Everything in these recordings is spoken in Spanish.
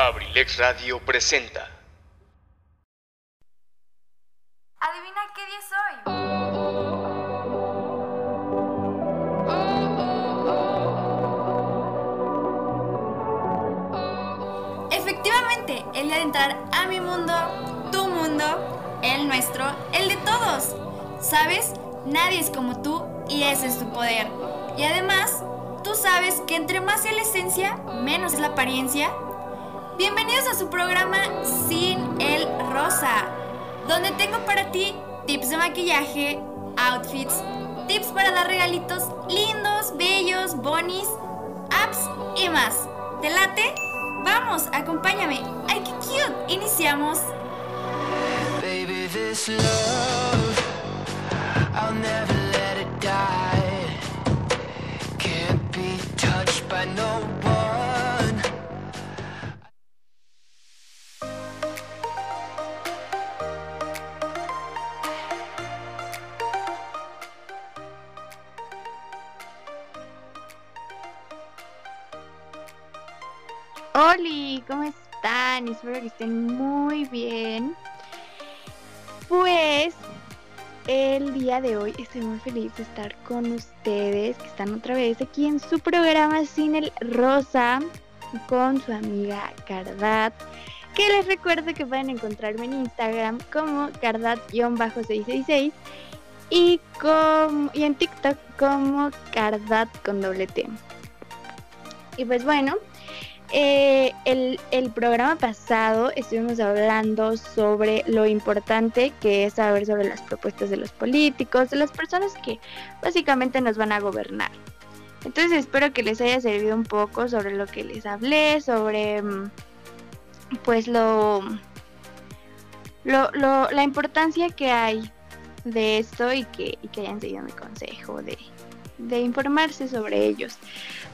Abrilex Radio presenta. Adivina qué día soy. Efectivamente, el día de entrar a mi mundo, tu mundo, el nuestro, el de todos. ¿Sabes? Nadie es como tú y ese es tu poder. Y además, tú sabes que entre más es la esencia, menos es la apariencia. Bienvenidos a su programa Sin el Rosa, donde tengo para ti tips de maquillaje, outfits, tips para dar regalitos lindos, bellos, bonis, apps y más. ¿Te late? Vamos, acompáñame. ¡Ay, qué cute! Iniciamos. Baby, this love, I'll never Oli, ¿cómo están? Espero que estén muy bien. Pues el día de hoy estoy muy feliz de estar con ustedes que están otra vez aquí en su programa Sin el Rosa con su amiga Cardat. Que les recuerdo que pueden encontrarme en Instagram como Cardat-666 y, y en TikTok como Cardat con doble T. Y pues bueno, eh, el, programa pasado estuvimos hablando sobre lo importante que es saber sobre las propuestas de los políticos, de las personas que básicamente nos van a gobernar. Entonces espero que les haya servido un poco sobre lo que les hablé, sobre mm, pues lo, lo, lo- la importancia que hay de esto y que, y que hayan seguido mi consejo de, de informarse sobre ellos.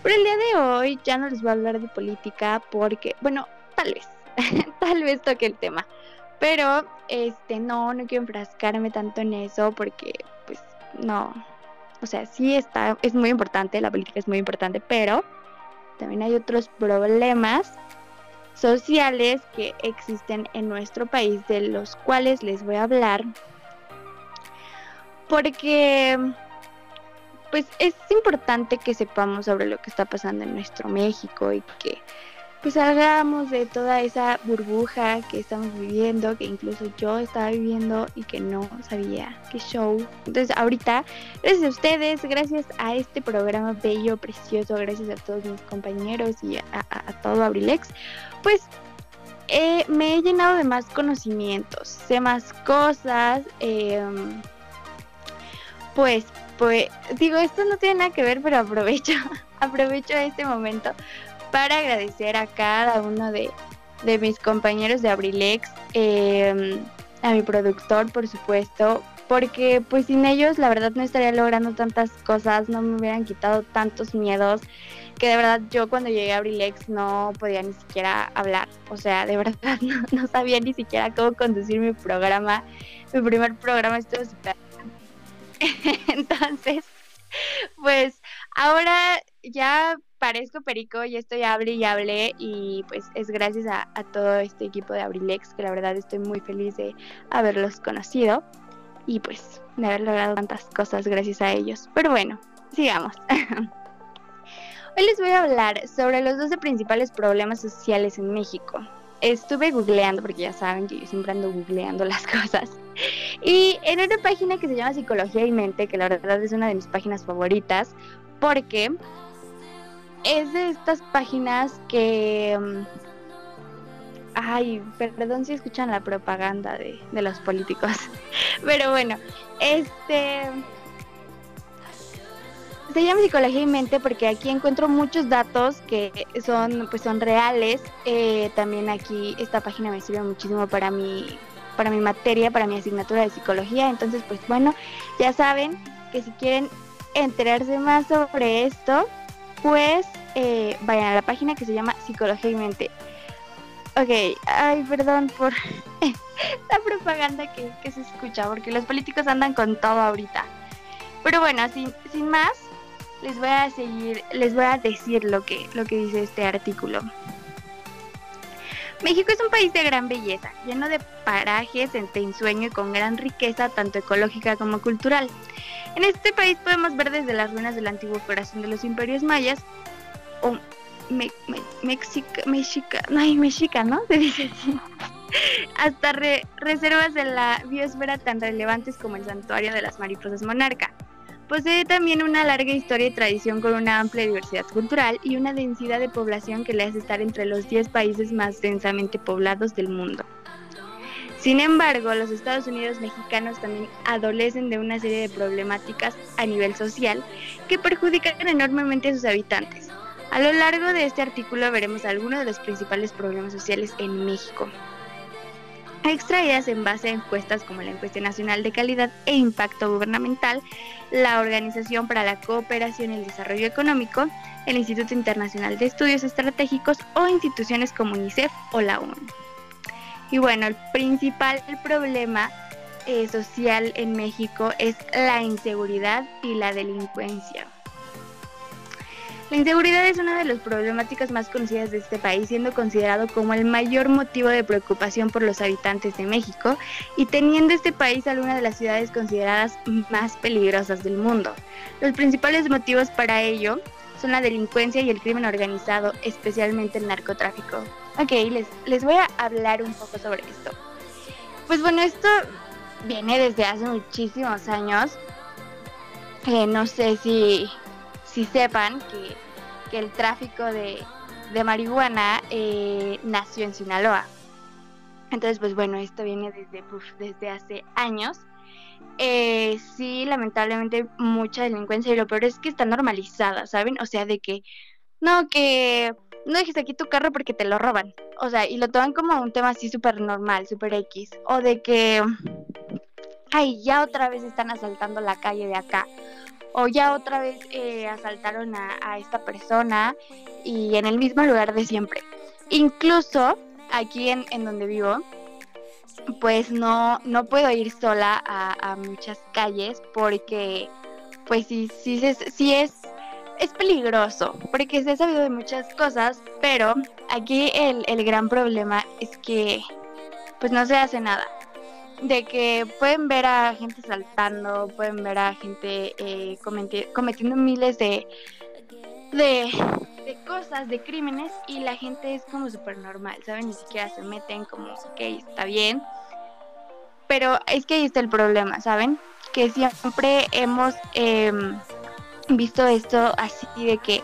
Pero el día de hoy ya no les voy a hablar de política porque, bueno, tal vez, tal vez toque el tema. Pero, este, no, no quiero enfrascarme tanto en eso porque, pues, no. O sea, sí está, es muy importante, la política es muy importante, pero también hay otros problemas sociales que existen en nuestro país de los cuales les voy a hablar. Porque pues es importante que sepamos sobre lo que está pasando en nuestro México y que pues salgamos de toda esa burbuja que estamos viviendo, que incluso yo estaba viviendo y que no sabía qué show. Entonces ahorita, gracias a ustedes, gracias a este programa bello, precioso, gracias a todos mis compañeros y a, todo Abrilex, pues eh, me he llenado de más conocimientos, sé más cosas, em, pues pues digo, esto no tiene nada que ver, pero aprovecho, aprovecho este momento para agradecer a cada uno de, de mis compañeros de Abrilex, eh, a mi productor, por supuesto, porque pues sin ellos la verdad no estaría logrando tantas cosas, no me hubieran quitado tantos miedos, que de verdad yo cuando llegué a Abrilex no podía ni siquiera hablar, o sea, de verdad no, no sabía ni siquiera cómo conducir mi programa, mi primer programa estuvo súper entonces, pues ahora ya parezco perico, ya estoy hable y hable y pues es gracias a, todo este equipo de Abrilex que la verdad estoy muy feliz de haberlos conocido y pues de haber logrado tantas cosas gracias a ellos. Pero bueno, sigamos. Hoy les voy a hablar sobre los 12 principales problemas sociales en México. Estuve googleando, porque ya saben que yo siempre ando googleando las cosas. Y en una página que se llama Psicología y Mente, que la verdad es una de mis páginas favoritas, porque es de estas páginas que... mm, Ay, perdón si escuchan la propaganda de, de los políticos. Pero bueno, este... Se llama Psicología y Mente porque aquí encuentro muchos datos que son, pues son reales. Eh, también aquí esta página me sirve muchísimo para mi, para mi materia, para mi asignatura de psicología. Entonces, pues bueno, ya saben que si quieren enterarse más sobre esto, pues eh, vayan a la página que se llama Psicología y Mente. Ok, ay, perdón por la propaganda que, que se escucha, porque los políticos andan con todo ahorita. Pero bueno, sin, sin más, les voy a seguir, les voy a decir lo que, lo que dice este artículo. México es un país de gran belleza, lleno de parajes entre ensueño y con gran riqueza tanto ecológica como cultural. En este país podemos ver desde las ruinas del antiguo corazón de los imperios mayas o me, mexica, mexica, ay, mexica, ¿no? Se dice así. Hasta reservas de la biosfera tan relevantes como el santuario de las mariposas monarca. Posee también una larga historia y tradición con una amplia diversidad cultural y una densidad de población que le hace estar entre los 10 países más densamente poblados del mundo. Sin embargo, los Estados Unidos mexicanos también adolecen de una serie de problemáticas a nivel social que perjudican enormemente a sus habitantes. A lo largo de este artículo veremos algunos de los principales problemas sociales en México extraídas en base a encuestas como la Encuesta Nacional de Calidad e Impacto Gubernamental, la Organización para la Cooperación y el Desarrollo Económico, el Instituto Internacional de Estudios Estratégicos o instituciones como UNICEF o la ONU. Y bueno, el principal problema eh, social en México es la inseguridad y la delincuencia. La inseguridad es una de las problemáticas más conocidas de este país, siendo considerado como el mayor motivo de preocupación por los habitantes de México y teniendo este país alguna de las ciudades consideradas más peligrosas del mundo. Los principales motivos para ello son la delincuencia y el crimen organizado, especialmente el narcotráfico. Ok, les, les voy a hablar un poco sobre esto. Pues bueno, esto viene desde hace muchísimos años. Eh, no sé si si sepan que, el tráfico de, marihuana eh, nació en Sinaloa. Entonces, pues bueno, esto viene desde, desde hace años. Eh, sí, lamentablemente mucha delincuencia y lo peor es que está normalizada, ¿saben? O sea, de que, no, que no dejes aquí tu carro porque te lo roban. O sea, y lo toman como un tema así súper normal, súper X. O de que, ay, ya otra vez están asaltando la calle de acá o ya otra vez eh, asaltaron a, esta persona y en el mismo lugar de siempre. Incluso aquí en, donde vivo, pues no, no puedo ir sola a, muchas calles porque pues sí, sí, sí es, es peligroso, porque se ha sabido de muchas cosas, pero aquí el, el gran problema es que pues no se hace nada de que pueden ver a gente saltando, pueden ver a gente eh, cometiendo miles de, de, cosas, de crímenes, y la gente es como súper normal, ¿saben? Ni siquiera se meten como, ok, está bien. Pero es que ahí está el problema, ¿saben? Que siempre hemos em, visto esto así de que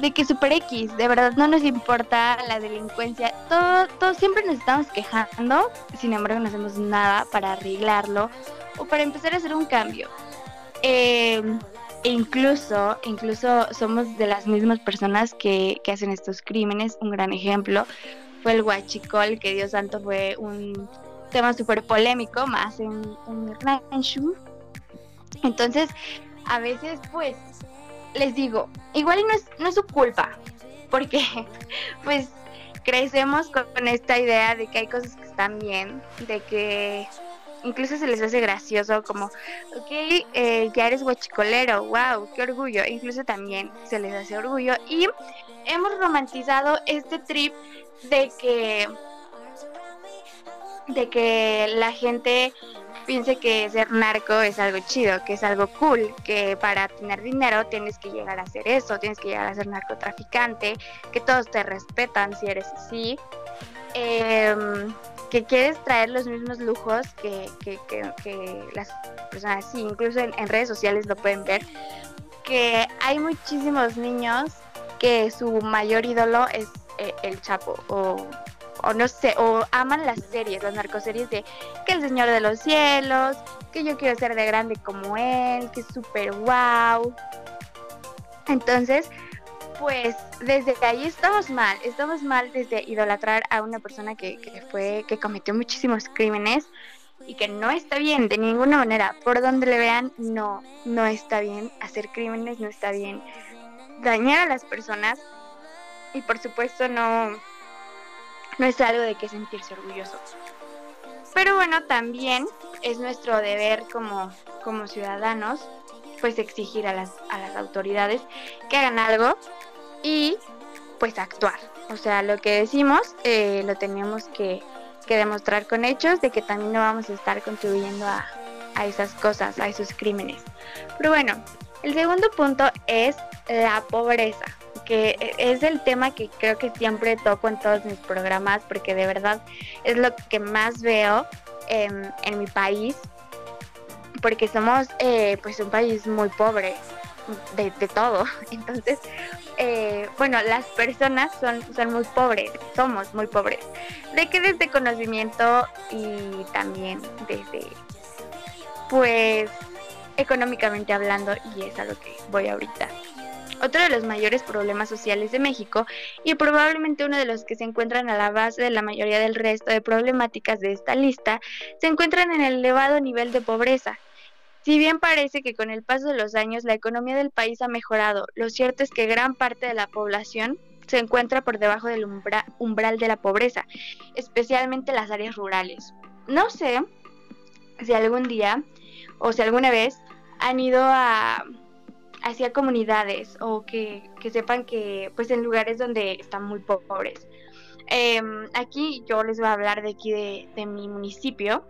de que Super X, de verdad no nos importa la delincuencia, todo, todo siempre nos estamos quejando, sin embargo no hacemos nada para arreglarlo o para empezar a hacer un cambio. Em, e incluso, incluso somos de las mismas personas que, que hacen estos crímenes. Un gran ejemplo fue el huachicol, que Dios santo fue un tema súper polémico, más en, en rancho. Entonces, a veces pues les digo, igual no es, no es su culpa, porque pues crecemos con, esta idea de que hay cosas que están bien, de que incluso se les hace gracioso como, ok, eh, ya eres guachicolero, wow, qué orgullo, incluso también se les hace orgullo y hemos romantizado este trip de que de que la gente piense que ser narco es algo chido, que es algo cool, que para tener dinero tienes que llegar a hacer eso, tienes que llegar a ser narcotraficante, que todos te respetan si eres así, em, que quieres traer los mismos lujos que, las personas, sí, incluso en, redes sociales lo pueden ver, que hay muchísimos niños que su mayor ídolo es eh, el Chapo o o no sé, o aman las series, las narcoseries de que el Señor de los Cielos, que yo quiero ser de grande como él, que es súper wow. Entonces, pues desde ahí estamos mal, estamos mal desde idolatrar a una persona que, que fue, que cometió muchísimos crímenes y que no está bien de ninguna manera, por donde le vean, no, no está bien hacer crímenes, no está bien dañar a las personas y por supuesto no, no es algo de que sentirse orgulloso. Pero bueno, también es nuestro deber como, como ciudadanos, pues exigir a las, a las autoridades que hagan algo y pues actuar. O sea, lo que decimos eh, lo tenemos que, que, demostrar con hechos de que también no vamos a estar contribuyendo a, a esas cosas, a esos crímenes. Pero bueno, el segundo punto es la pobreza, que es el tema que creo que siempre toco en todos mis programas porque de verdad es lo que más veo en, en mi país, porque somos eh, pues un país muy pobre de, de todo. Entonces, eh, bueno, las personas son, son muy pobres, somos muy pobres. De que desde conocimiento y también desde, pues, económicamente hablando, y es a lo que voy ahorita. Otro de los mayores problemas sociales de México y probablemente uno de los que se encuentran a la base de la mayoría del resto de problemáticas de esta lista se encuentran en el elevado nivel de pobreza, si bien parece que con el paso de los años la economía del país ha mejorado, lo cierto es que gran parte de la población se encuentra por debajo del umbral de la pobreza, especialmente las áreas rurales. No sé si algún día o si alguna vez han ido a hacia comunidades o que, sepan que pues en lugares donde están muy pobres. Em, aquí yo les voy a hablar de aquí de mi municipio,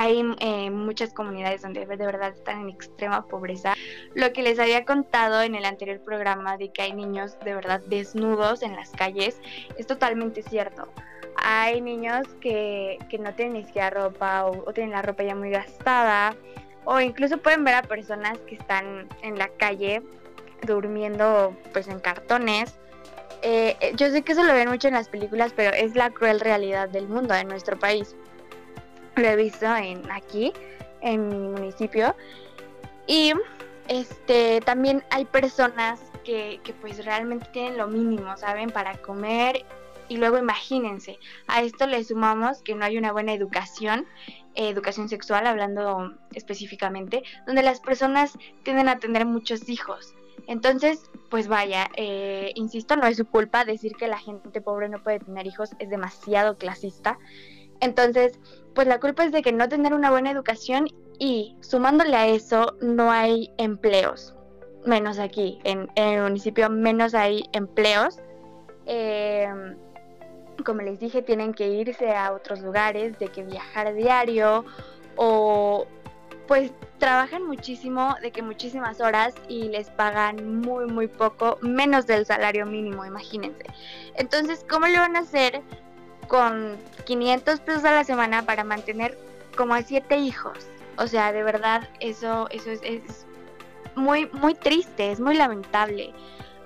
hay eh, muchas comunidades donde de verdad están en extrema pobreza. Lo que les había contado en el anterior programa de que hay niños de verdad desnudos en las calles es totalmente cierto. Hay niños que, no tienen ni siquiera ropa o, tienen la ropa ya muy gastada o incluso pueden ver a personas que están en la calle durmiendo pues en cartones. Eh, eh, yo sé que eso lo ven mucho en las películas, pero es la cruel realidad del mundo, de nuestro país lo he visto en aquí, en mi municipio. Y este también hay personas que, que pues realmente tienen lo mínimo, ¿saben? Para comer. Y luego imagínense, a esto le sumamos que no hay una buena educación, educación sexual hablando específicamente, donde las personas tienden a tener muchos hijos. Entonces, pues vaya, eh, insisto, no es su culpa decir que la gente pobre no puede tener hijos, es demasiado clasista. Entonces, pues la culpa es de que no tener una buena educación y sumándole a eso no hay empleos, menos aquí, en, el municipio menos hay empleos. Em, como les dije, tienen que irse a otros lugares, de que viajar diario o pues trabajan muchísimo, de que muchísimas horas y les pagan muy, muy poco, menos del salario mínimo, imagínense. Entonces, ¿cómo lo van a hacer con 500 pesos a la semana para mantener como a siete hijos. O sea, de verdad, eso, eso es, muy, muy triste, es muy lamentable.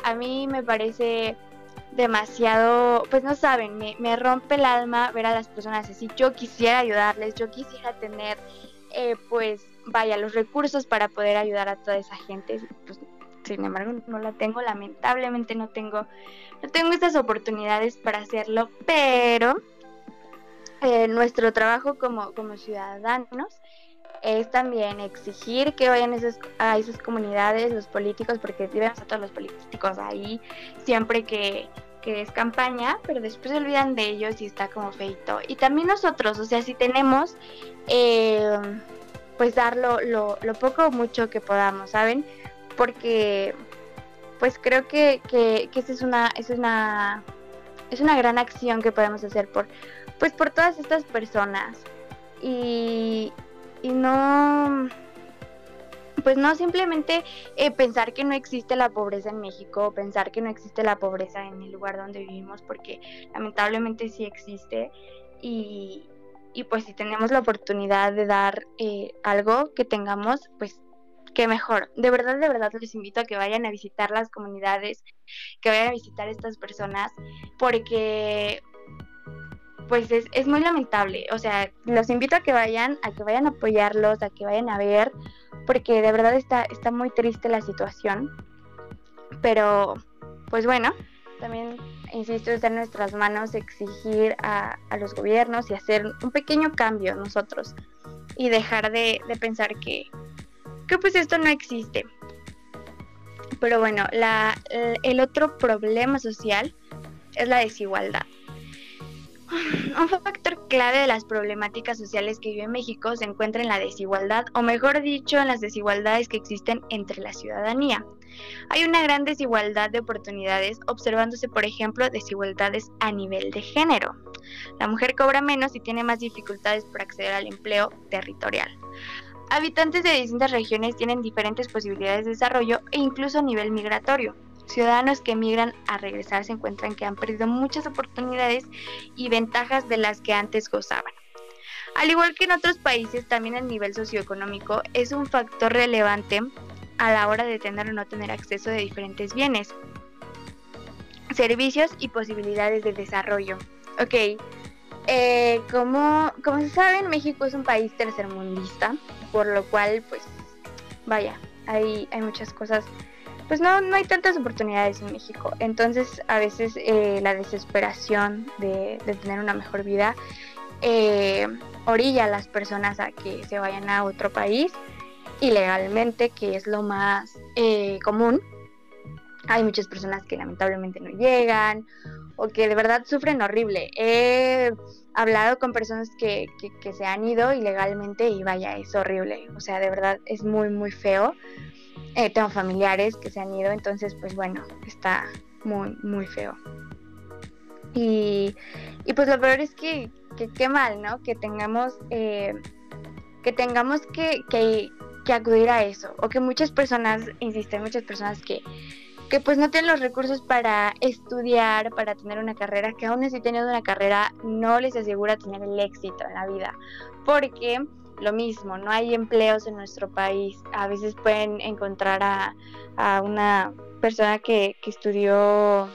A mí me parece demasiado, pues no saben, me, me, rompe el alma ver a las personas así. Yo quisiera ayudarles, yo quisiera tener, eh, pues, vaya, los recursos para poder ayudar a toda esa gente. Pues, sin embargo, no la tengo, lamentablemente no tengo no tengo estas oportunidades para hacerlo, pero eh, nuestro trabajo como, como ciudadanos es también exigir que vayan a esas comunidades, los políticos, porque vemos a todos los políticos ahí siempre que, es campaña, pero después se olvidan de ellos y está como feito. Y también nosotros, o sea, si tenemos, eh, pues dar lo, lo, poco o mucho que podamos, ¿saben? Porque pues creo que, que, esa es una, es una, es una gran acción que podemos hacer por, pues por todas estas personas. Y, y no, pues no simplemente eh, pensar que no existe la pobreza en México, pensar que no existe la pobreza en el lugar donde vivimos, porque lamentablemente sí existe. Y, y pues si tenemos la oportunidad de dar eh, algo que tengamos, pues que mejor. De verdad, de verdad les invito a que vayan a visitar las comunidades, que vayan a visitar estas personas, porque pues es, es muy lamentable. O sea, los invito a que vayan, a que vayan a apoyarlos, a que vayan a ver, porque de verdad está, está muy triste la situación. Pero, pues bueno, también, insisto, está en nuestras manos exigir a, a, los gobiernos y hacer un pequeño cambio nosotros y dejar de, de pensar que, que pues esto no existe. Pero bueno, la, el otro problema social es la desigualdad. Un factor clave de las problemáticas sociales que vive México se encuentra en la desigualdad, o mejor dicho, en las desigualdades que existen entre la ciudadanía. Hay una gran desigualdad de oportunidades, observándose, por ejemplo, desigualdades a nivel de género. La mujer cobra menos y tiene más dificultades para acceder al empleo territorial. Habitantes de distintas regiones tienen diferentes posibilidades de desarrollo e incluso a nivel migratorio. Ciudadanos que emigran a regresar se encuentran que han perdido muchas oportunidades y ventajas de las que antes gozaban. Al igual que en otros países, también el nivel socioeconómico es un factor relevante a la hora de tener o no tener acceso de diferentes bienes, servicios y posibilidades de desarrollo. Ok, eh, como, como se saben, México es un país tercermundista, por lo cual, pues, vaya, hay, hay muchas cosas pues no, no hay tantas oportunidades en México. Entonces a veces eh, la desesperación de, tener una mejor vida eh, orilla a las personas a que se vayan a otro país ilegalmente, que es lo más eh, común. Hay muchas personas que lamentablemente no llegan o que de verdad sufren horrible. He hablado con personas que, que se han ido ilegalmente y vaya, es horrible. O sea, de verdad es muy, muy feo. Eh, tengo familiares que se han ido, entonces pues bueno, está muy, muy feo. Y, y pues lo peor es que, qué mal, ¿no? Que tengamos, eh, que, tengamos que, que, acudir a eso. O que muchas personas, insisto, muchas personas que, que pues no tienen los recursos para estudiar, para tener una carrera, que aún así teniendo una carrera no les asegura tener el éxito en la vida. Porque lo mismo, no hay empleos en nuestro país. A veces pueden encontrar a, una persona que, estudió,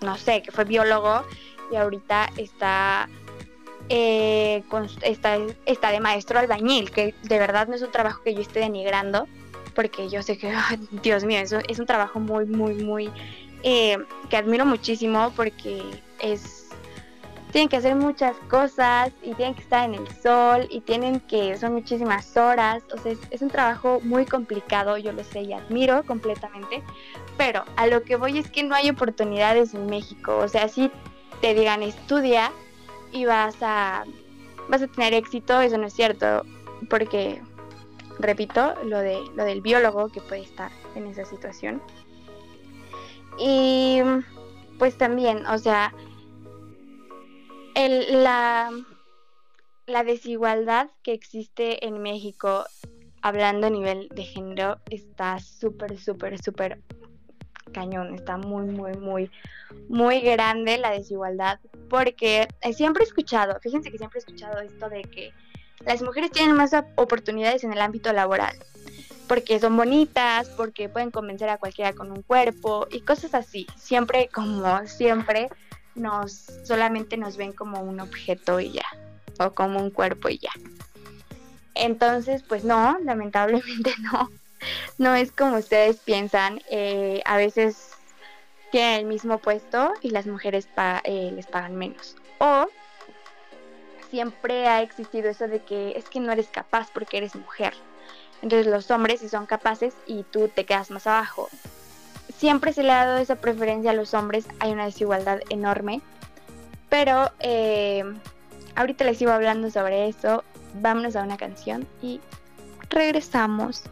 no sé, que fue biólogo y ahorita está, eh, está, está de maestro albañil, que de verdad no es un trabajo que yo esté denigrando, porque yo sé que, Dios mío, eso es un trabajo muy, muy, muy, eh, que admiro muchísimo porque es tienen que hacer muchas cosas y tienen que estar en el sol y tienen que, son muchísimas horas, o sea, es, un trabajo muy complicado, yo lo sé y admiro completamente, pero a lo que voy es que no hay oportunidades en México, o sea, si te digan estudia y vas a, vas a tener éxito, eso no es cierto, porque, repito, lo, de, lo del biólogo que puede estar en esa situación. Y pues también, o sea, el, la, la desigualdad que existe en México, hablando a nivel de género, está súper, súper, súper cañón. Está muy, muy, muy, muy grande la desigualdad. Porque siempre he escuchado, fíjense que siempre he escuchado esto de que las mujeres tienen más oportunidades en el ámbito laboral. Porque son bonitas, porque pueden convencer a cualquiera con un cuerpo y cosas así. Siempre, como siempre, nos solamente nos ven como un objeto y ya, o como un cuerpo y ya. Entonces, pues no, lamentablemente no, no es como ustedes piensan. Eh, a veces tienen el mismo puesto y las mujeres eh, les pagan menos. O siempre ha existido eso de que es que no eres capaz porque eres mujer. Entonces los hombres sí son capaces y tú te quedas más abajo siempre se le ha dado esa preferencia a los hombres, hay una desigualdad enorme. Pero eh, ahorita les sigo hablando sobre eso. Vámonos a una canción y regresamos.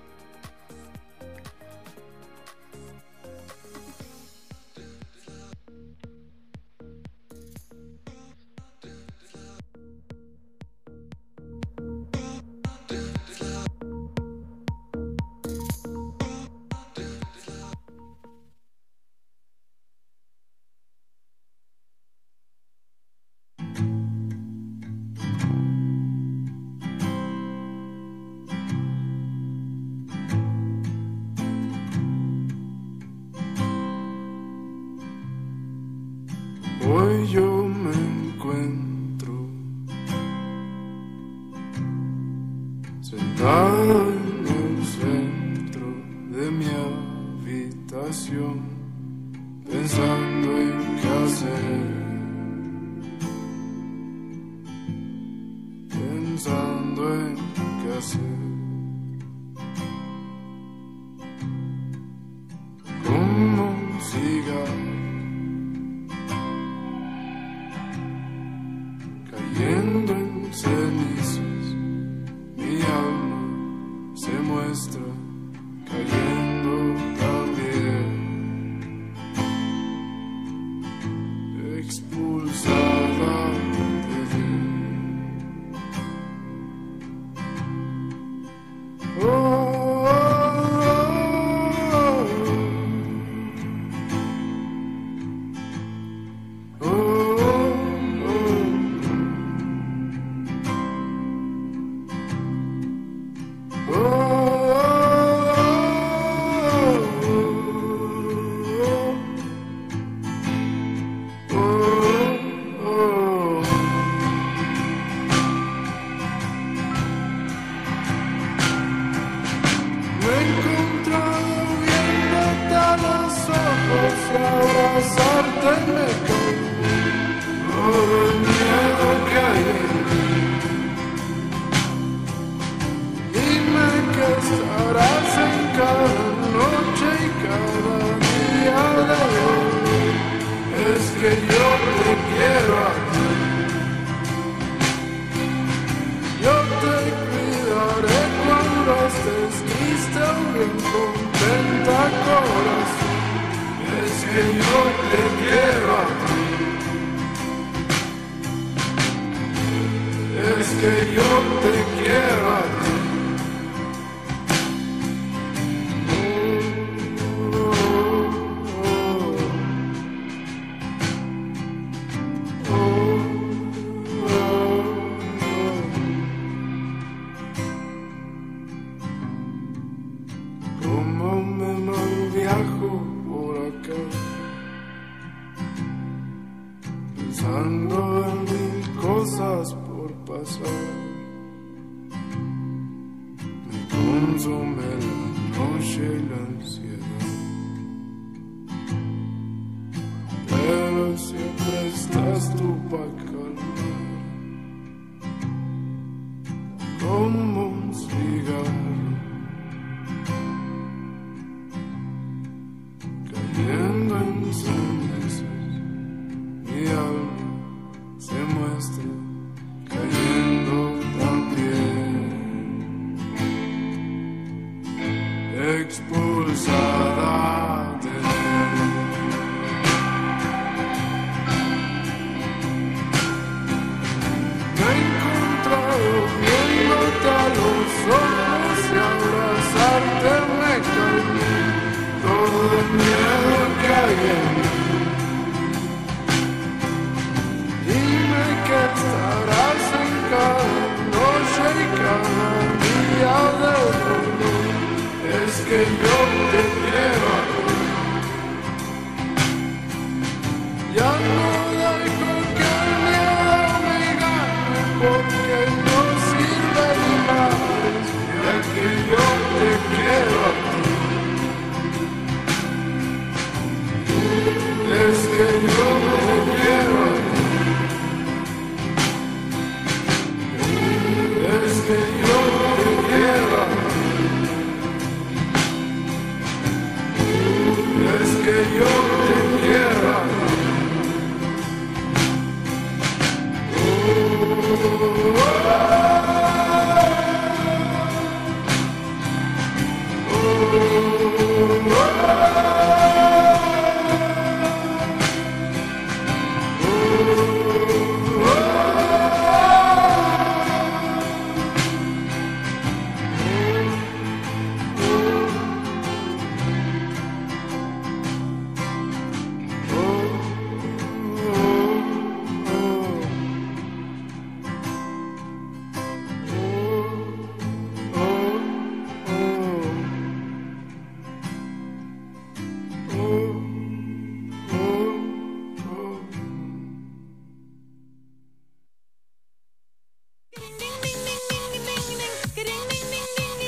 expulsar.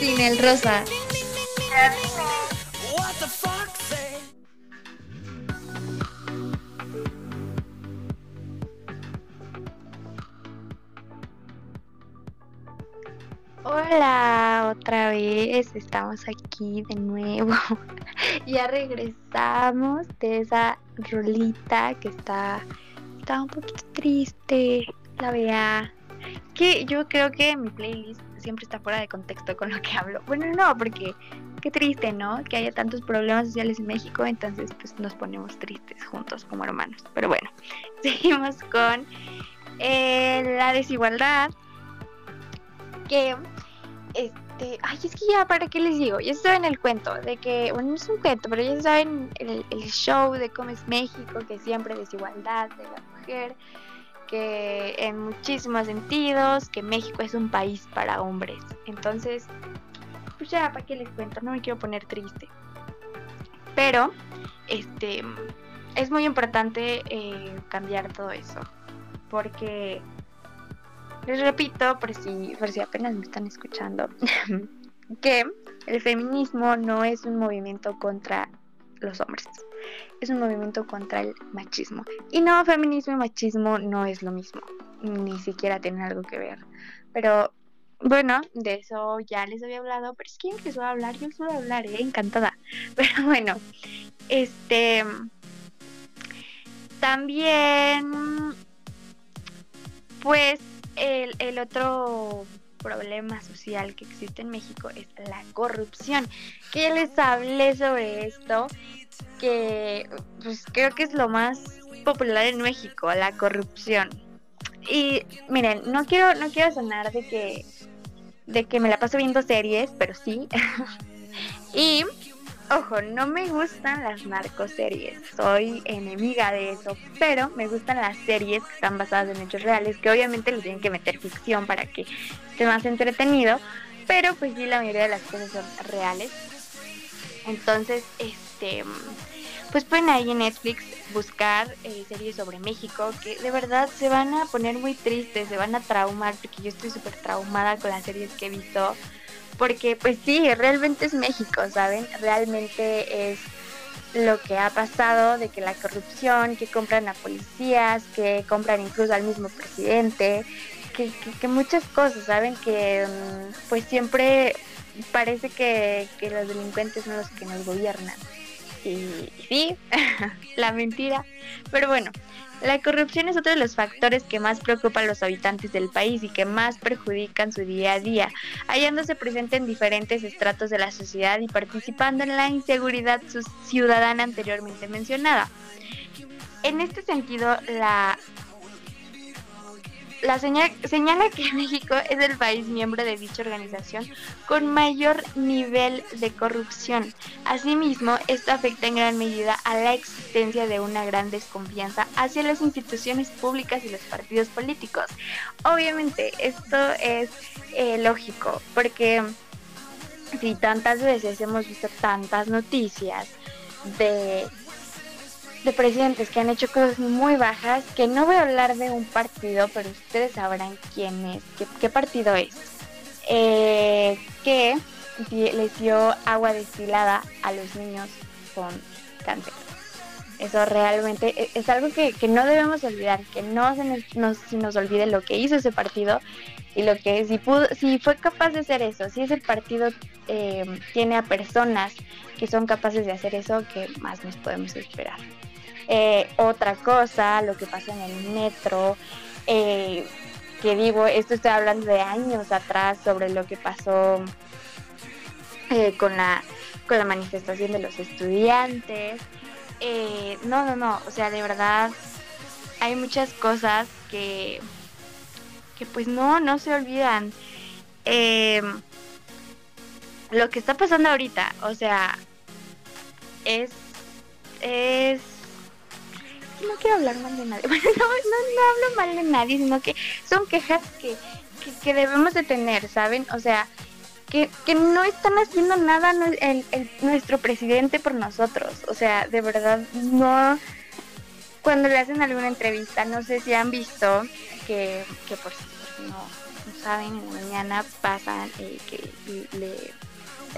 Martín, el rosa. Hola, otra vez estamos aquí de nuevo. ya regresamos de esa rolita que está, está un poquito triste, la vea. Que yo creo que mi playlist siempre está fuera de contexto con lo que hablo. Bueno, no, porque qué triste, ¿no? Que haya tantos problemas sociales en México, entonces pues nos ponemos tristes juntos como hermanos. Pero bueno, seguimos con eh, la desigualdad. Que, este, ay, es que ya, ¿para qué les digo? Ya saben el cuento de que, bueno, no es un cuento, pero ya saben el, el show de cómo es México, que siempre desigualdad de la mujer que en muchísimos sentidos, que México es un país para hombres. Entonces, pues ya, ¿para qué les cuento? No me quiero poner triste. Pero, este, es muy importante eh, cambiar todo eso, porque les repito, por si, por si apenas me están escuchando, que el feminismo no es un movimiento contra los hombres, es un movimiento contra el machismo. Y no, feminismo y machismo no es lo mismo, ni siquiera tienen algo que ver. Pero bueno, de eso ya les había hablado, pero es que empezó a hablar, yo suelo hablar, ¿eh? encantada. Pero bueno, este... También, pues el, el otro problema social que existe en México es la corrupción. Que ya les hablé sobre esto, que pues creo que es lo más popular en México, la corrupción. Y miren, no quiero, no quiero sonar de que, de que me la paso viendo series, pero sí. y Ojo, no me gustan las narcoseries, soy enemiga de eso, pero me gustan las series que están basadas en hechos reales, que obviamente le tienen que meter ficción para que esté más entretenido, pero pues sí, la mayoría de las cosas son reales. Entonces, este, pues pueden ahí en Netflix buscar eh, series sobre México que de verdad se van a poner muy tristes, se van a traumar, porque yo estoy súper traumada con las series que he visto porque pues sí, realmente es México, ¿saben? Realmente es lo que ha pasado de que la corrupción, que compran a policías, que compran incluso al mismo presidente, que, muchas cosas, ¿saben? Que mm, pues siempre parece que, que los delincuentes son los que nos gobiernan. Y sí, la mentira. Pero bueno, la corrupción es otro de los factores que más preocupan a los habitantes del país y que más perjudican su día a día, hallándose presente en diferentes estratos de la sociedad y participando en la inseguridad ciudadana anteriormente mencionada. En este sentido, la la señala que México es el país miembro de dicha organización con mayor nivel de corrupción. Asimismo, esto afecta en gran medida a la existencia de una gran desconfianza hacia las instituciones públicas y los partidos políticos. Obviamente, esto es eh, lógico, porque si tantas veces hemos visto tantas noticias de de presidentes que han hecho cosas muy bajas, que no voy a hablar de un partido, pero ustedes sabrán quién es, qué, partido es, eh, que les dio agua destilada a los niños con cáncer. Eso realmente e, es algo que, no debemos olvidar, que no se nos, nos olvide lo que hizo ese partido y lo que si pudo, si fue capaz de hacer eso, si ese partido eh, tiene a personas que son capaces de hacer eso, ¿qué más nos podemos esperar? Eh, otra cosa, lo que pasa en el metro, eh, que digo, esto estoy hablando de años atrás sobre lo que pasó eh, con, la, con la manifestación de los estudiantes. no, no, no, o sea, de verdad hay muchas cosas que, que pues no, no se olvidan. lo que está pasando ahorita, o sea, es, es no quiero hablar mal de nadie. Bueno, no, no, hablo mal de nadie, sino que son quejas que, que, debemos de tener, ¿saben? O sea, que, que no están haciendo nada nuestro presidente por nosotros. O sea, de verdad, no. Cuando le hacen alguna entrevista, no sé si han visto que, que por si no, no saben, mañana pasan eh, que le,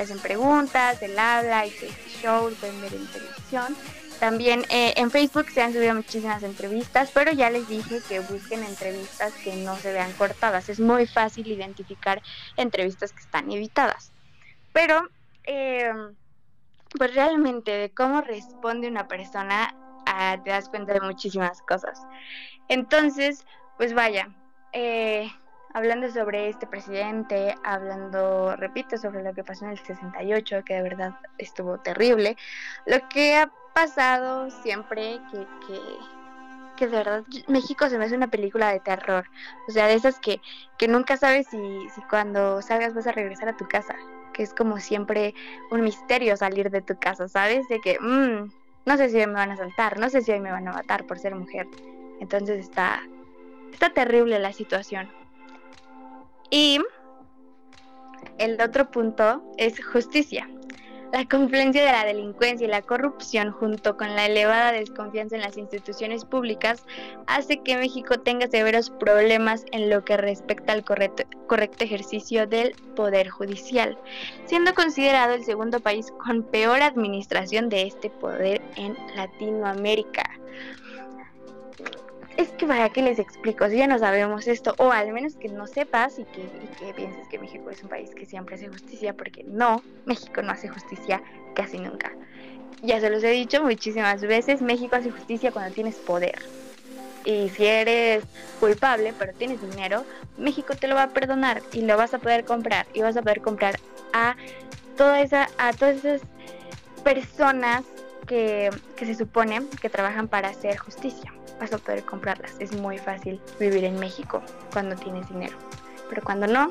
hacen preguntas, él habla, y show, pueden ver en televisión también eh, en Facebook se han subido muchísimas entrevistas, pero ya les dije que busquen entrevistas que no se vean cortadas. Es muy fácil identificar entrevistas que están editadas. Pero, em, pues realmente de cómo responde una persona, ah, te das cuenta de muchísimas cosas. Entonces, pues vaya, eh, hablando sobre este presidente, hablando, repito, sobre lo que pasó en el 68, que de verdad estuvo terrible, lo que ha pasado siempre, que, que, que de verdad México se me hace una película de terror, o sea, de esas que, que nunca sabes si, si cuando salgas vas a regresar a tu casa, que es como siempre un misterio salir de tu casa, ¿sabes? De que, mmm, no sé si hoy me van a saltar, no sé si hoy me van a matar por ser mujer. Entonces está, está terrible la situación. Y el otro punto es justicia. La confluencia de la delincuencia y la corrupción junto con la elevada desconfianza en las instituciones públicas hace que México tenga severos problemas en lo que respecta al correcto, correcto ejercicio del poder judicial, siendo considerado el segundo país con peor administración de este poder en Latinoamérica. Es que para qué les explico, si ya no sabemos esto, o al menos que no sepas y que, que pienses que México es un país que siempre hace justicia, porque no, México no hace justicia casi nunca. Ya se los he dicho muchísimas veces, México hace justicia cuando tienes poder. Y si eres culpable, pero tienes dinero, México te lo va a perdonar y lo vas a poder comprar. Y vas a poder comprar a, toda esa, a todas esas personas que, que se supone que trabajan para hacer justicia vas a poder comprarlas. Es muy fácil vivir en México cuando tienes dinero. Pero cuando no,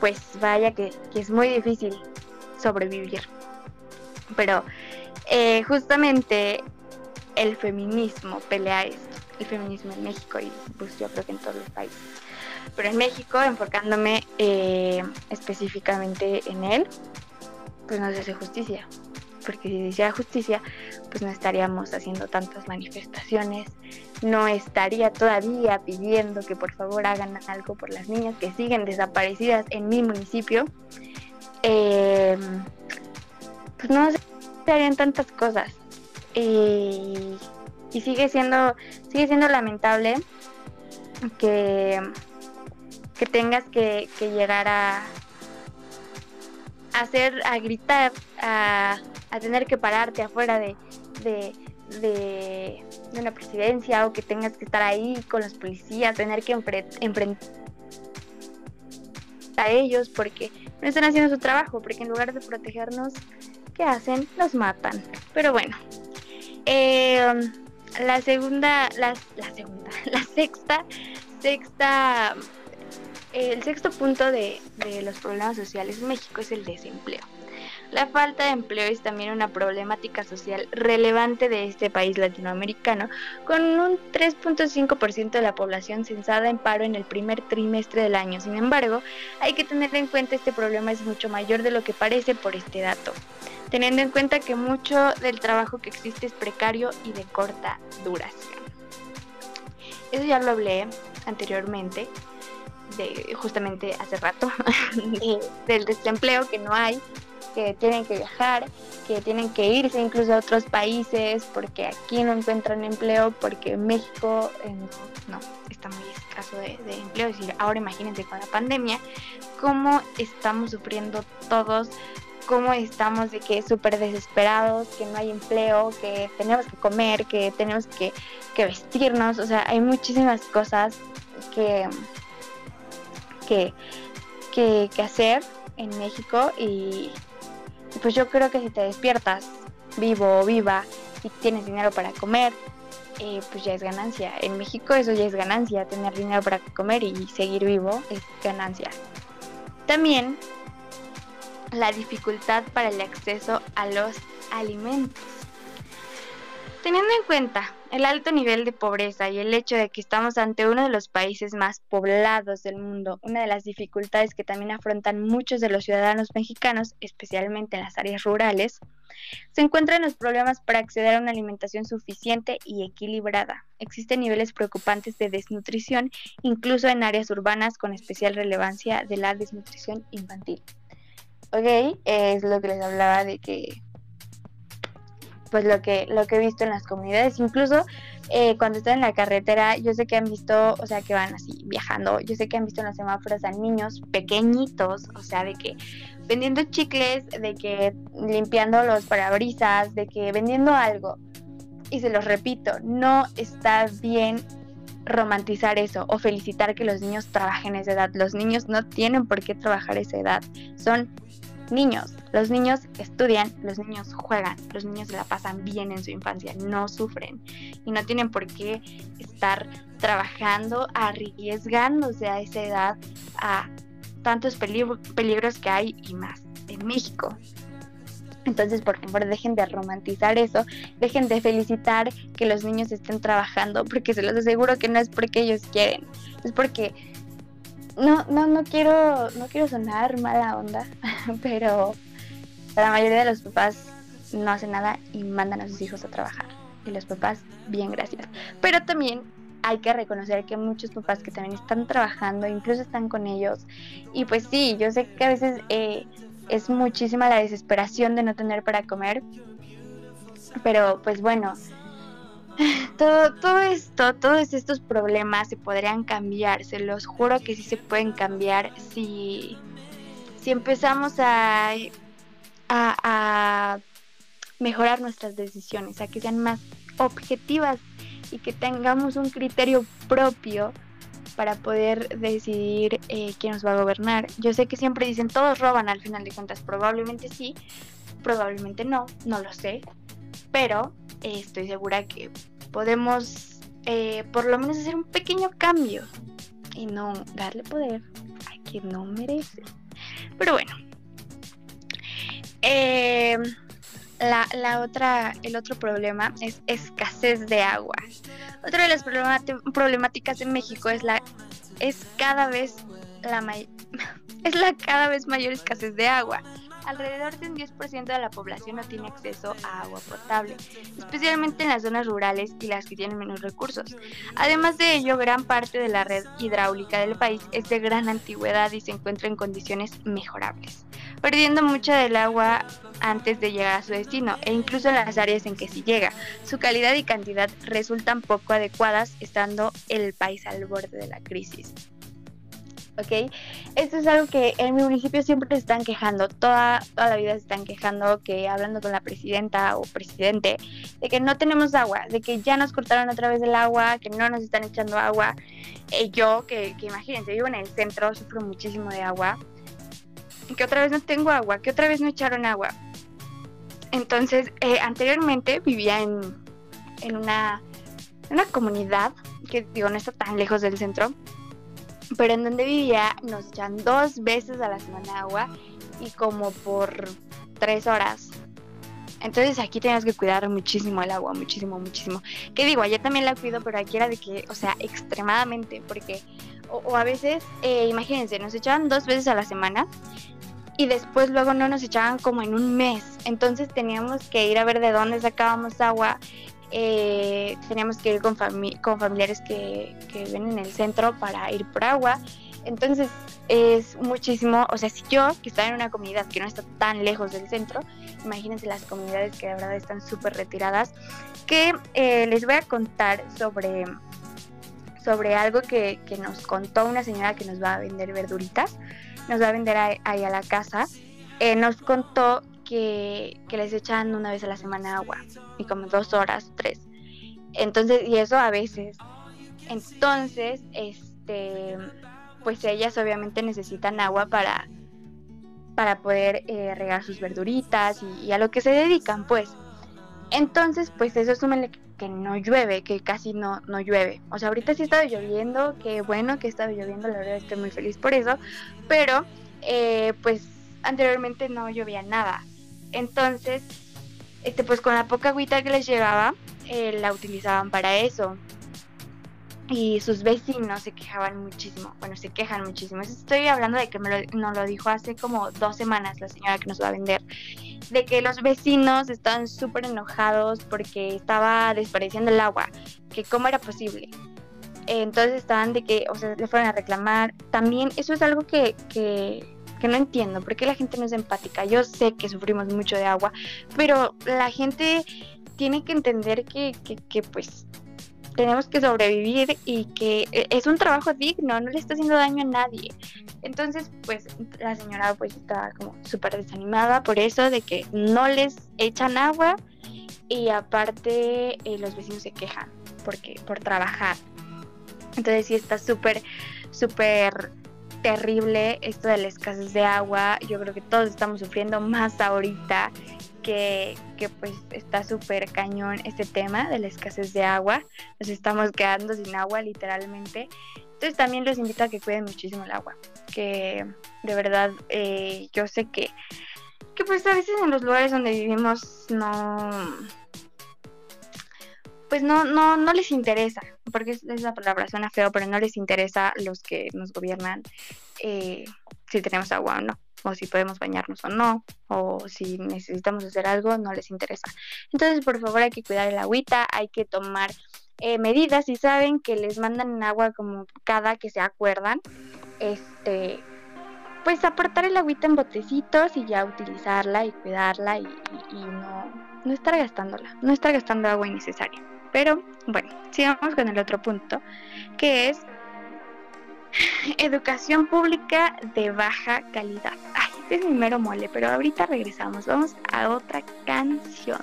pues vaya que, es muy difícil sobrevivir. Pero eh, justamente el feminismo pelea esto. El feminismo en México y pues yo creo que en todos los países. Pero en México, enfocándome eh, específicamente en él, pues no se hace justicia. Porque si se hiciera justicia, pues no estaríamos haciendo tantas manifestaciones, no estaría todavía pidiendo que por favor hagan algo por las niñas que siguen desaparecidas en mi municipio. Eh, pues no se harían tantas cosas. y sigue siendo, sigue siendo lamentable que, que tengas que, que llegar a, hacer, a gritar, a, a tener que pararte afuera de, de, de, de, una presidencia o que tengas que estar ahí con los policías, tener que enfrentar a ellos porque no están haciendo su trabajo, porque en lugar de protegernos, ¿qué hacen? Nos matan. Pero bueno, eh, la segunda, la, la segunda, la sexta, sexta, el sexto punto de, los problemas sociales en México es el desempleo. La falta de empleo es también una problemática social relevante de este país latinoamericano, con un 3.5% de la población censada en paro en el primer trimestre del año. Sin embargo, hay que tener en cuenta este problema es mucho mayor de lo que parece por este dato, teniendo en cuenta que mucho del trabajo que existe es precario y de corta duración. Eso ya lo hablé anteriormente, de, justamente hace rato, de, del desempleo que no hay que tienen que viajar, que tienen que irse incluso a otros países porque aquí no encuentran empleo, porque México eh, no, está muy escaso de, de empleo. Es decir, ahora imagínense con la pandemia, cómo estamos sufriendo todos cómo estamos de que súper desesperados, que no hay empleo, que tenemos que comer, que tenemos que, vestirnos, o sea, hay muchísimas cosas que, que, que, hacer en México y, pues yo creo que si te despiertas vivo o viva y tienes dinero para comer, eh, pues ya es ganancia. En México eso ya es ganancia, tener dinero para comer y seguir vivo es ganancia. También la dificultad para el acceso a los alimentos. Teniendo en cuenta el alto nivel de pobreza y el hecho de que estamos ante uno de los países más poblados del mundo, una de las dificultades que también afrontan muchos de los ciudadanos mexicanos, especialmente en las áreas rurales, se encuentran los problemas para acceder a una alimentación suficiente y equilibrada. Existen niveles preocupantes de desnutrición, incluso en áreas urbanas, con especial relevancia de la desnutrición infantil. Ok, es lo que les hablaba de que pues lo que, lo que he visto en las comunidades, incluso eh, cuando están en la carretera, yo sé que han visto, o sea, que van así viajando, yo sé que han visto en los semáforos a niños pequeñitos, o sea, de que vendiendo chicles, de que limpiando los parabrisas, de que vendiendo algo. Y se los repito, no está bien romantizar eso o felicitar que los niños trabajen esa edad. Los niños no tienen por qué trabajar esa edad. Son niños. Los niños estudian, los niños juegan, los niños la pasan bien en su infancia, no sufren y no tienen por qué estar trabajando, arriesgándose a esa edad a tantos peligros que hay y más en México. Entonces, por favor, dejen de romantizar eso, dejen de felicitar que los niños estén trabajando, porque se los aseguro que no es porque ellos quieren, es porque no, no, no quiero, no quiero sonar mala onda, pero la mayoría de los papás no hacen nada y mandan a sus hijos a trabajar. Y los papás, bien, gracias. Pero también hay que reconocer que muchos papás que también están trabajando, incluso están con ellos. Y pues sí, yo sé que a veces eh, es muchísima la desesperación de no tener para comer. Pero pues bueno, todo, todo esto, todos estos problemas se podrían cambiar, se los juro que sí se pueden cambiar si, si empezamos a, a, mejorar nuestras decisiones, a que sean más objetivas y que tengamos un criterio propio para poder decidir eh, quién nos va a gobernar. Yo sé que siempre dicen todos roban al final de cuentas, probablemente sí, probablemente no, no lo sé, pero eh, estoy segura que podemos eh, por lo menos hacer un pequeño cambio y no darle poder a quien no merece. Pero bueno. Eh, la, otra, el otro problema es escasez de agua. Otra de las problemáticas en México es la es cada vez la es la cada vez mayor escasez de agua alrededor de un 10% de la población no tiene acceso a agua potable, especialmente en las zonas rurales y las que tienen menos recursos. Además de ello, gran parte de la red hidráulica del país es de gran antigüedad y se encuentra en condiciones mejorables, perdiendo mucha del agua antes de llegar a su destino e incluso en las áreas en que sí llega. Su calidad y cantidad resultan poco adecuadas estando el país al borde de la crisis. ¿Ok? Esto es algo que en mi municipio siempre se están quejando, toda, toda la vida se están quejando, que hablando con la presidenta o presidente, de que no tenemos agua, de que ya nos cortaron otra vez el agua, que no nos están echando agua. Eh, yo, que, que imagínense, vivo en el centro, sufro muchísimo de agua, que otra vez no tengo agua, que otra vez no echaron agua. Entonces, eh, anteriormente vivía en, en una, una comunidad que digo no está tan lejos del centro, pero en donde vivía nos echan dos veces a la semana agua y como por tres horas. Entonces aquí tenías que cuidar muchísimo el agua, muchísimo, muchísimo. Que digo, allá también la cuido, pero aquí era de que, o sea, extremadamente, porque, o, a veces, eh, imagínense, nos echaban dos veces a la semana y después luego no nos echaban como en un mes. Entonces teníamos que ir a ver de dónde sacábamos agua eh, teníamos que ir con, con familiares que, que viven en el centro para ir por agua. Entonces es muchísimo, o sea, si yo que estaba en una comunidad que no está tan lejos del centro, imagínense las comunidades que de verdad están súper retiradas, que eh, les voy a contar sobre, sobre algo que, que, nos contó una señora que nos va a vender verduritas, nos va a vender ahí, a la casa, eh, nos contó que, les echan una vez a la semana agua y como dos horas, tres. Entonces, y eso a veces. Entonces, este, pues ellas obviamente necesitan agua para, para poder eh, regar sus verduritas y, a lo que se dedican, pues. Entonces, pues eso súmenle que, no llueve, que casi no, no llueve. O sea, ahorita sí ha estado lloviendo, que bueno que ha estado lloviendo, la verdad estoy muy feliz por eso, pero eh, pues anteriormente no llovía nada. Entonces, este, pues con la poca agüita que les llevaba, eh, la utilizaban para eso. Y sus vecinos se quejaban muchísimo, bueno, se quejan muchísimo. Estoy hablando de que me lo, nos lo dijo hace como dos semanas la señora que nos va a vender, de que los vecinos estaban súper enojados porque estaba desperdiciando el agua, que cómo era posible. Entonces estaban de que, o sea, le fueron a reclamar. También eso es algo que, que que no entiendo, ¿por qué la gente no es empática? Yo sé que sufrimos mucho de agua, pero la gente tiene que entender que, que, pues tenemos que sobrevivir y que e, es un trabajo digno, no le está haciendo daño a nadie. Entonces, pues la señora pues está como súper desanimada por eso, de que no les echan agua y aparte eh, los vecinos se quejan porque por trabajar. Entonces sí está súper, súper terrible esto de la escasez de agua. Yo creo que todos estamos sufriendo más ahorita que, que pues está súper cañón este tema de la escasez de agua. Nos estamos quedando sin agua literalmente. Entonces también los invito a que cuiden muchísimo el agua. Que de verdad eh, yo sé que, que pues a veces en los lugares donde vivimos no pues no, no, no les interesa, porque es, la palabra, suena feo, pero no les interesa los que nos gobiernan eh, si tenemos agua o no, o si podemos bañarnos o no, o si necesitamos hacer algo, no les interesa. Entonces, por favor, hay que cuidar el agüita, hay que tomar eh, medidas, y saben que les mandan agua como cada que se acuerdan, este, pues apartar el agüita en botecitos y ya utilizarla y cuidarla y, y no, no estar gastándola, no estar gastando agua innecesaria. Pero bueno, sigamos con el otro punto, que es educación pública de baja calidad. Ay, este es mi mero mole, pero ahorita regresamos. Vamos a otra canción.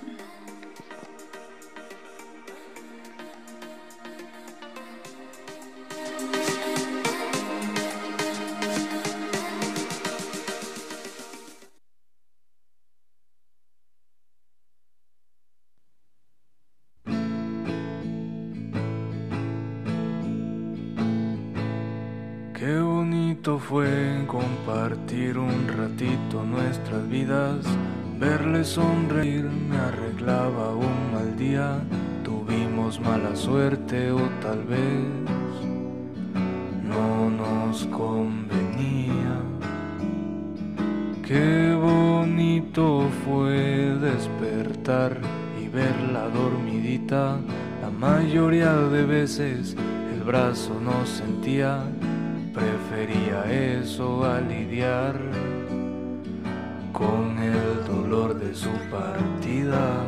Fue compartir un ratito nuestras vidas, verle sonreír me arreglaba un mal día, tuvimos mala suerte o tal vez no nos convenía. Qué bonito fue despertar y verla dormidita, la mayoría de veces el brazo no sentía prefería eso a lidiar con el dolor de su partida.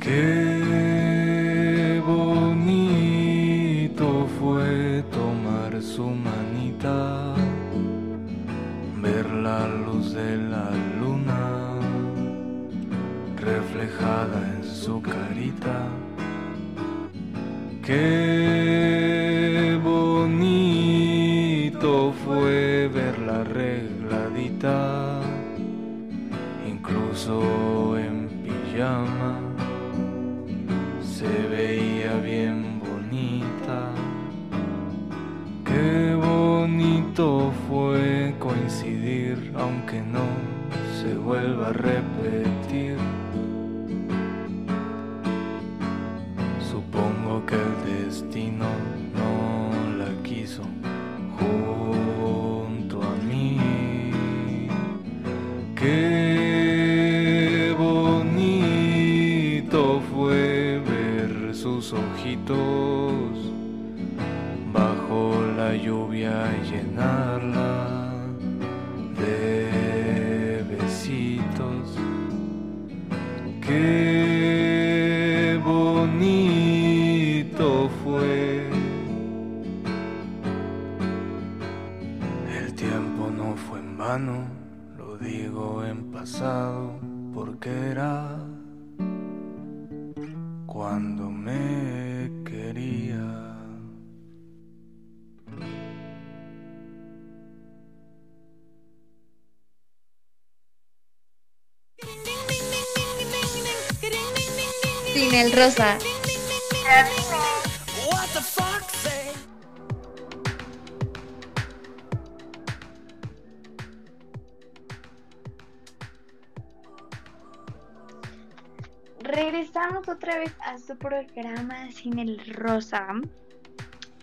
Qué bonito fue tomar su manita, ver la luz de la luna reflejada en su carita. Qué Qué rosa. Regresamos otra vez a su programa Sin el Rosa.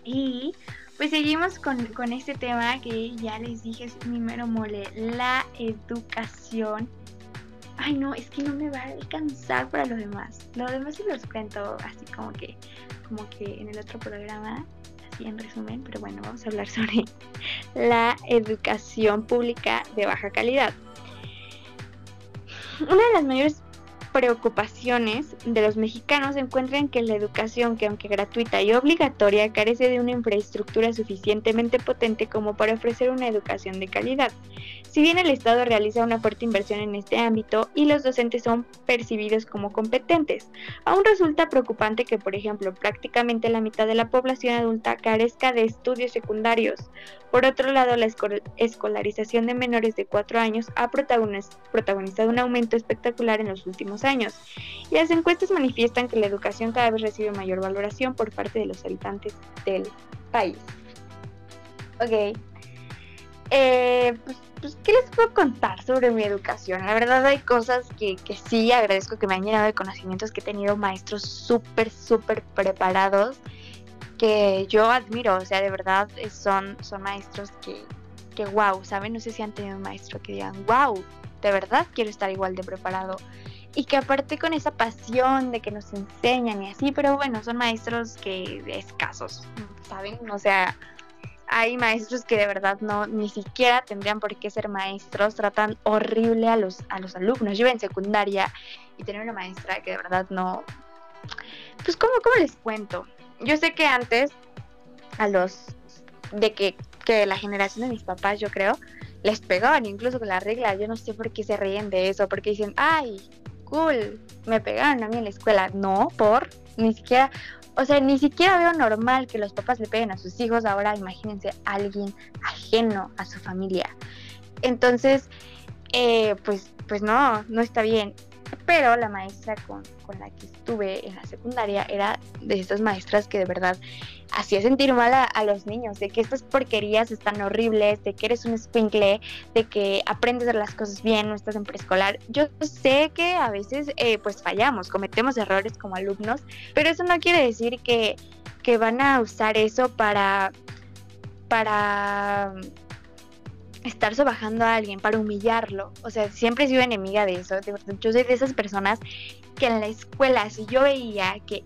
Y pues seguimos con, con este tema que ya les dije es mi mero mole, la educación. Ay no, es que no me va a alcanzar para lo demás. Lo demás sí los cuento así como que, como que en el otro programa, así en resumen, pero bueno, vamos a hablar sobre la educación pública de baja calidad. Una de las mayores preocupaciones de los mexicanos encuentran que la educación, que aunque gratuita y obligatoria, carece de una infraestructura suficientemente potente como para ofrecer una educación de calidad. Si bien el Estado realiza una fuerte inversión en este ámbito y los docentes son percibidos como competentes, aún resulta preocupante que, por ejemplo, prácticamente la mitad de la población adulta carezca de estudios secundarios. Por otro lado, la escolarización de menores de 4 años ha protagonizado un aumento espectacular en los últimos años, y las encuestas manifiestan que la educación cada vez recibe mayor valoración por parte de los habitantes del país. Ok. Eh, pues pues, ¿qué les puedo contar sobre mi educación? La verdad hay cosas que, que sí agradezco que me han llenado de conocimientos, que he tenido maestros súper, súper preparados, que yo admiro, o sea, de verdad son, son maestros que, que wow, ¿saben? No sé si han tenido un maestro que digan, wow, de verdad quiero estar igual de preparado. Y que aparte con esa pasión de que nos enseñan y así, pero bueno, son maestros que escasos, ¿saben? O sea, hay maestros que de verdad no ni siquiera tendrían por qué ser maestros, tratan horrible a los a los alumnos. Yo iba en secundaria y tenía una maestra que de verdad no pues cómo cómo les cuento. Yo sé que antes a los de que, que la generación de mis papás, yo creo, les pegaban incluso con la regla. Yo no sé por qué se ríen de eso, porque dicen, "Ay, cool, me pegaron a mí en la escuela." No, por ni siquiera o sea, ni siquiera veo normal que los papás le peguen a sus hijos. Ahora imagínense a alguien ajeno a su familia. Entonces, eh, pues, pues no, no está bien. Pero la maestra con, con la que estuve en la secundaria era de estas maestras que de verdad hacía sentir mal a, los niños, de que estas porquerías están horribles, de que eres un squinkle, de que aprendes a las cosas bien, no estás en preescolar. Yo sé que a veces eh, pues fallamos, cometemos errores como alumnos, pero eso no quiere decir que, que van a usar eso para para estar sobajando a alguien, para humillarlo. O sea, siempre he sido enemiga de eso. Yo soy de esas personas que en la escuela, si yo veía que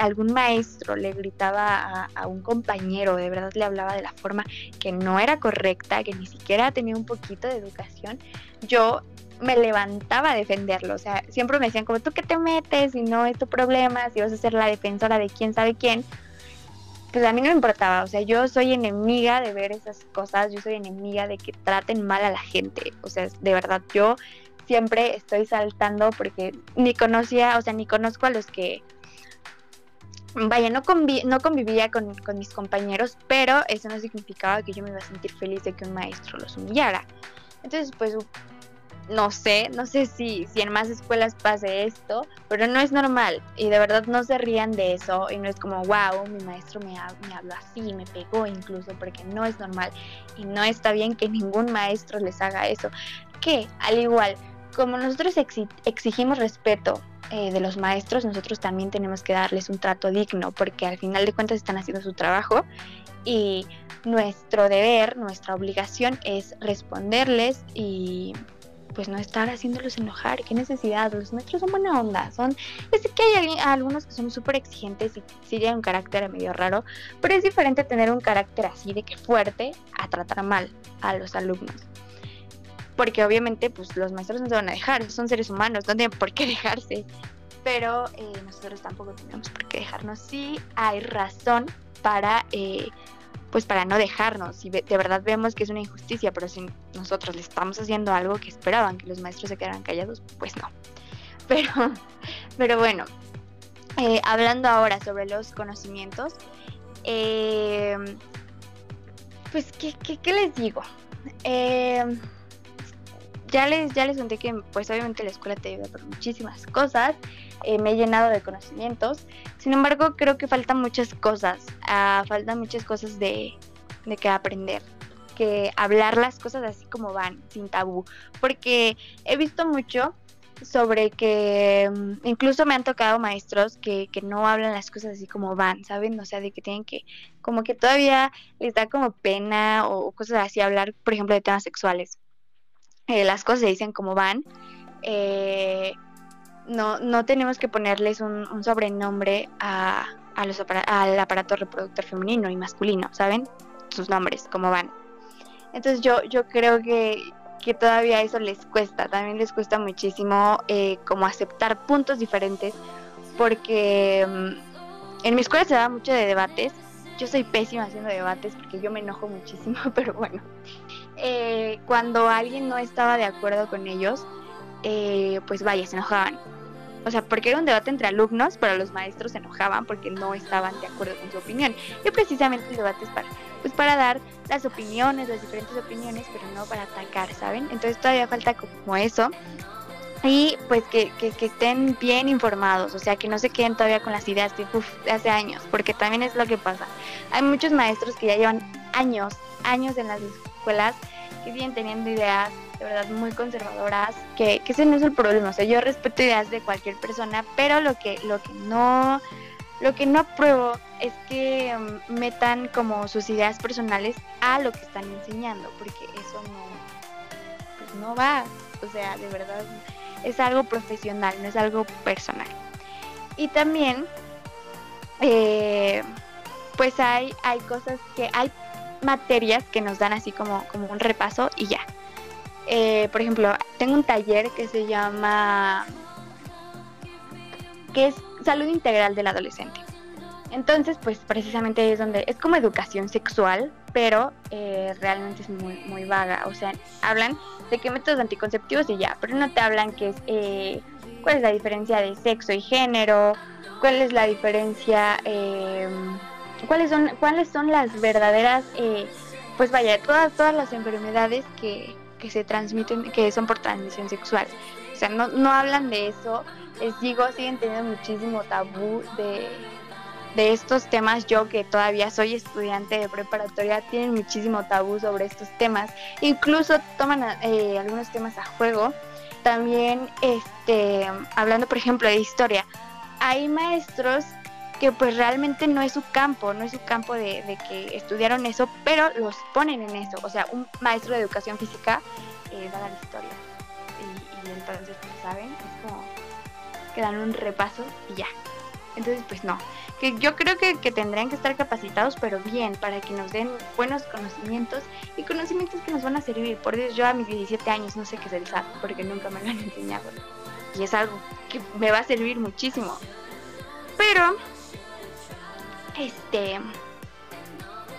algún maestro le gritaba a, un compañero, de verdad le hablaba de la forma que no era correcta, que ni siquiera tenía un poquito de educación, yo me levantaba a defenderlo. O sea, siempre me decían como, ¿tú qué te metes? Y no es tu problema, si vas a ser la defensora de quién sabe quién pues a mí no me importaba, o sea, yo soy enemiga de ver esas cosas, yo soy enemiga de que traten mal a la gente, o sea, de verdad, yo siempre estoy saltando porque ni conocía, o sea, ni conozco a los que, vaya, no, no convivía con, con mis compañeros, pero eso no significaba que yo me iba a sentir feliz de que un maestro los humillara. Entonces, pues no sé, no sé si, si en más escuelas pase esto, pero no es normal y de verdad no se rían de eso y no es como, wow, mi maestro me, me habló así, me pegó incluso, porque no es normal y no está bien que ningún maestro les haga eso. Que al igual, como nosotros exigimos respeto eh, de los maestros, nosotros también tenemos que darles un trato digno, porque al final de cuentas están haciendo su trabajo y nuestro deber, nuestra obligación es responderles y pues no estar haciéndolos enojar, qué necesidad, los maestros son buena onda, son, es que hay algunos que son súper exigentes y sí tienen un carácter medio raro, pero es diferente tener un carácter así de que fuerte a tratar mal a los alumnos. Porque obviamente pues los maestros no se van a dejar, son seres humanos, no tienen por qué dejarse. Pero eh, nosotros tampoco tenemos por qué dejarnos. Sí hay razón para eh, pues para no dejarnos. Si de verdad vemos que es una injusticia, pero si nosotros le estamos haciendo algo que esperaban que los maestros se quedaran callados, pues no. Pero, pero bueno, eh, hablando ahora sobre los conocimientos, eh, pues, ¿qué, qué, les digo? Eh, ya les, ya les conté que pues obviamente la escuela te ayuda por muchísimas cosas, eh, me he llenado de conocimientos, sin embargo creo que faltan muchas cosas, uh, faltan muchas cosas de, de que aprender, que hablar las cosas así como van, sin tabú, porque he visto mucho sobre que mm, incluso me han tocado maestros que, que, no hablan las cosas así como van, ¿saben? O sea, de que tienen que, como que todavía les da como pena o cosas así hablar, por ejemplo, de temas sexuales. Eh, las cosas se dicen como van. Eh, no, no tenemos que ponerles un, sobrenombre a, a los al aparato reproductor femenino y masculino, ¿saben? Sus nombres, como van. Entonces yo, yo creo que, que todavía eso les cuesta, también les cuesta muchísimo eh, como aceptar puntos diferentes, porque mm, en mi escuela se da mucho de debates, yo soy pésima haciendo debates porque yo me enojo muchísimo, pero bueno, eh, cuando alguien no estaba de acuerdo con ellos, eh, pues vaya, se enojaban. O sea, porque era un debate entre alumnos, pero los maestros se enojaban porque no estaban de acuerdo con su opinión. Y precisamente el debate es para, pues para dar las opiniones, las diferentes opiniones, pero no para atacar, ¿saben? Entonces todavía falta como eso. Y pues que, que, que estén bien informados, o sea, que no se queden todavía con las ideas de, uf, de hace años, porque también es lo que pasa. Hay muchos maestros que ya llevan años, años en las escuelas, que siguen teniendo ideas de verdad muy conservadoras, que, que ese no es el problema, o sea, yo respeto ideas de cualquier persona, pero lo que, lo que no, lo que no apruebo es que um, metan como sus ideas personales a lo que están enseñando, porque eso no, pues no va, o sea, de verdad es algo profesional, no es algo personal. Y también, eh, pues hay, hay cosas que, hay materias que nos dan así como, como un repaso y ya. Eh, por ejemplo, tengo un taller que se llama, que es salud integral del adolescente. Entonces, pues precisamente es donde es como educación sexual, pero eh, realmente es muy, muy vaga. O sea, hablan de qué métodos anticonceptivos y ya, pero no te hablan que es, eh, cuál es la diferencia de sexo y género, cuál es la diferencia, eh, cuáles son, cuáles son las verdaderas, eh, pues vaya, todas, todas las enfermedades que, que se transmiten, que son por transmisión sexual. O sea, no, no hablan de eso. Les digo, siguen teniendo muchísimo tabú de, de estos temas. Yo que todavía soy estudiante de preparatoria, tienen muchísimo tabú sobre estos temas. Incluso toman eh, algunos temas a juego. También, este, hablando por ejemplo de historia, hay maestros que pues realmente no es su campo, no es su campo de, de que estudiaron eso, pero los ponen en eso. O sea, un maestro de educación física eh, da la historia. Y, entonces, pues, ¿saben? Es como que dan un repaso y ya. Entonces, pues no. Que yo creo que, que tendrían que estar capacitados, pero bien, para que nos den buenos conocimientos y conocimientos que nos van a servir. Por Dios, yo a mis 17 años no sé qué es el SAT, porque nunca me lo han enseñado. Y es algo que me va a servir muchísimo. Pero, este,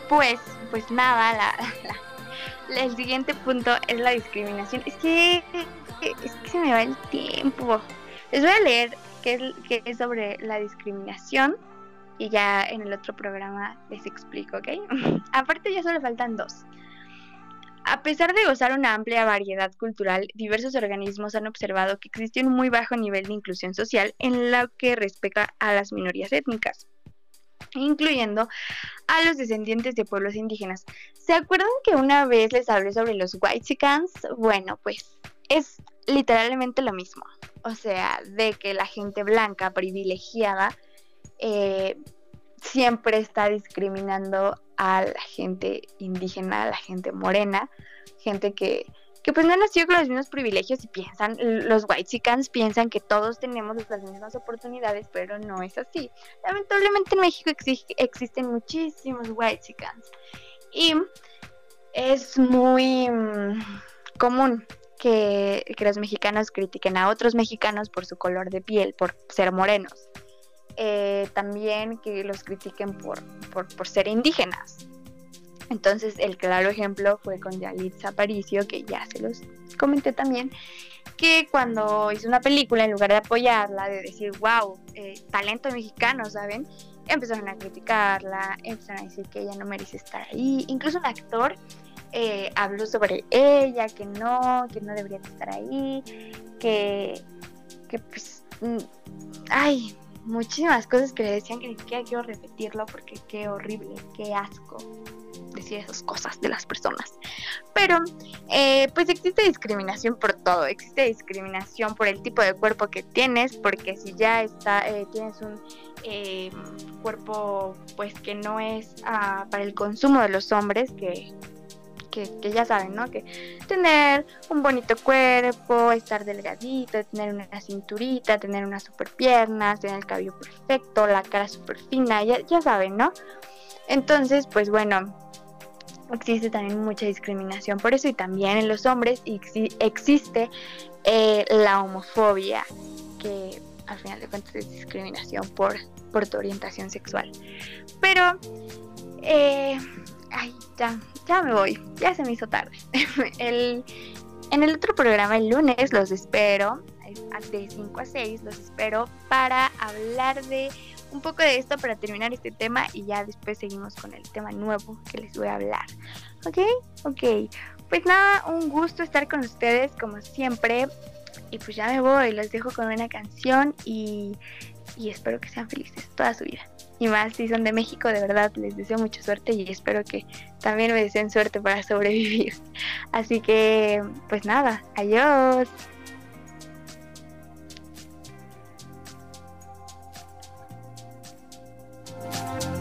pues, pues nada, la, el siguiente punto es la discriminación. Es que, es que se me va el tiempo. Les voy a leer qué es, qué es sobre la discriminación y ya en el otro programa les explico, ¿ok? Aparte ya solo faltan dos. A pesar de gozar una amplia variedad cultural, diversos organismos han observado que existe un muy bajo nivel de inclusión social en lo que respecta a las minorías étnicas, incluyendo a los descendientes de pueblos indígenas. ¿Se acuerdan que una vez les hablé sobre los Whitexicans? Bueno, pues es literalmente lo mismo. O sea, de que la gente blanca privilegiada eh, siempre está discriminando a la gente indígena, a la gente morena, gente que, que pues no nació con los mismos privilegios y piensan, los whitexicans piensan que todos tenemos las mismas oportunidades, pero no es así. Lamentablemente en México exi- existen muchísimos whitexicans y es muy mm, común que, que los mexicanos critiquen a otros mexicanos por su color de piel, por ser morenos. Eh, también que los critiquen por, por, por ser indígenas. Entonces, el claro ejemplo fue con Yalitza Aparicio, que ya se los comenté también, que cuando hizo una película, en lugar de apoyarla, de decir, wow, eh, talento mexicano, ¿saben? Empezaron a criticarla, empezaron a decir que ella no merece estar ahí. Incluso un actor eh, habló sobre ella, que no, que no debería de estar ahí, que, que pues, mm, ay, muchísimas cosas que le decían que ni siquiera quiero repetirlo porque qué horrible, qué asco decir esas cosas de las personas. Pero, eh, pues existe discriminación por todo. Existe discriminación por el tipo de cuerpo que tienes, porque si ya está, eh, tienes un eh, cuerpo, pues que no es ah, para el consumo de los hombres, que, que, que ya saben, ¿no? Que tener un bonito cuerpo, estar delgadito, tener una cinturita, tener unas super piernas, tener el cabello perfecto, la cara super fina, ya, ya saben, ¿no? Entonces, pues bueno, existe también mucha discriminación por eso y también en los hombres exi- existe eh, la homofobia, que al final de cuentas es discriminación por, por tu orientación sexual. Pero, eh, ay, ya, ya me voy, ya se me hizo tarde. el, en el otro programa el lunes los espero, es de 5 a 6, los espero para hablar de un poco de esto, para terminar este tema y ya después seguimos con el tema nuevo que les voy a hablar. ¿Ok? Ok. Pues nada, un gusto estar con ustedes como siempre. Y pues ya me voy, los dejo con una canción y, y espero que sean felices toda su vida. Y más si son de México, de verdad les deseo mucha suerte y espero que también me deseen suerte para sobrevivir. Así que, pues nada, adiós. Si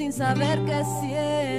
sin saber qué siento.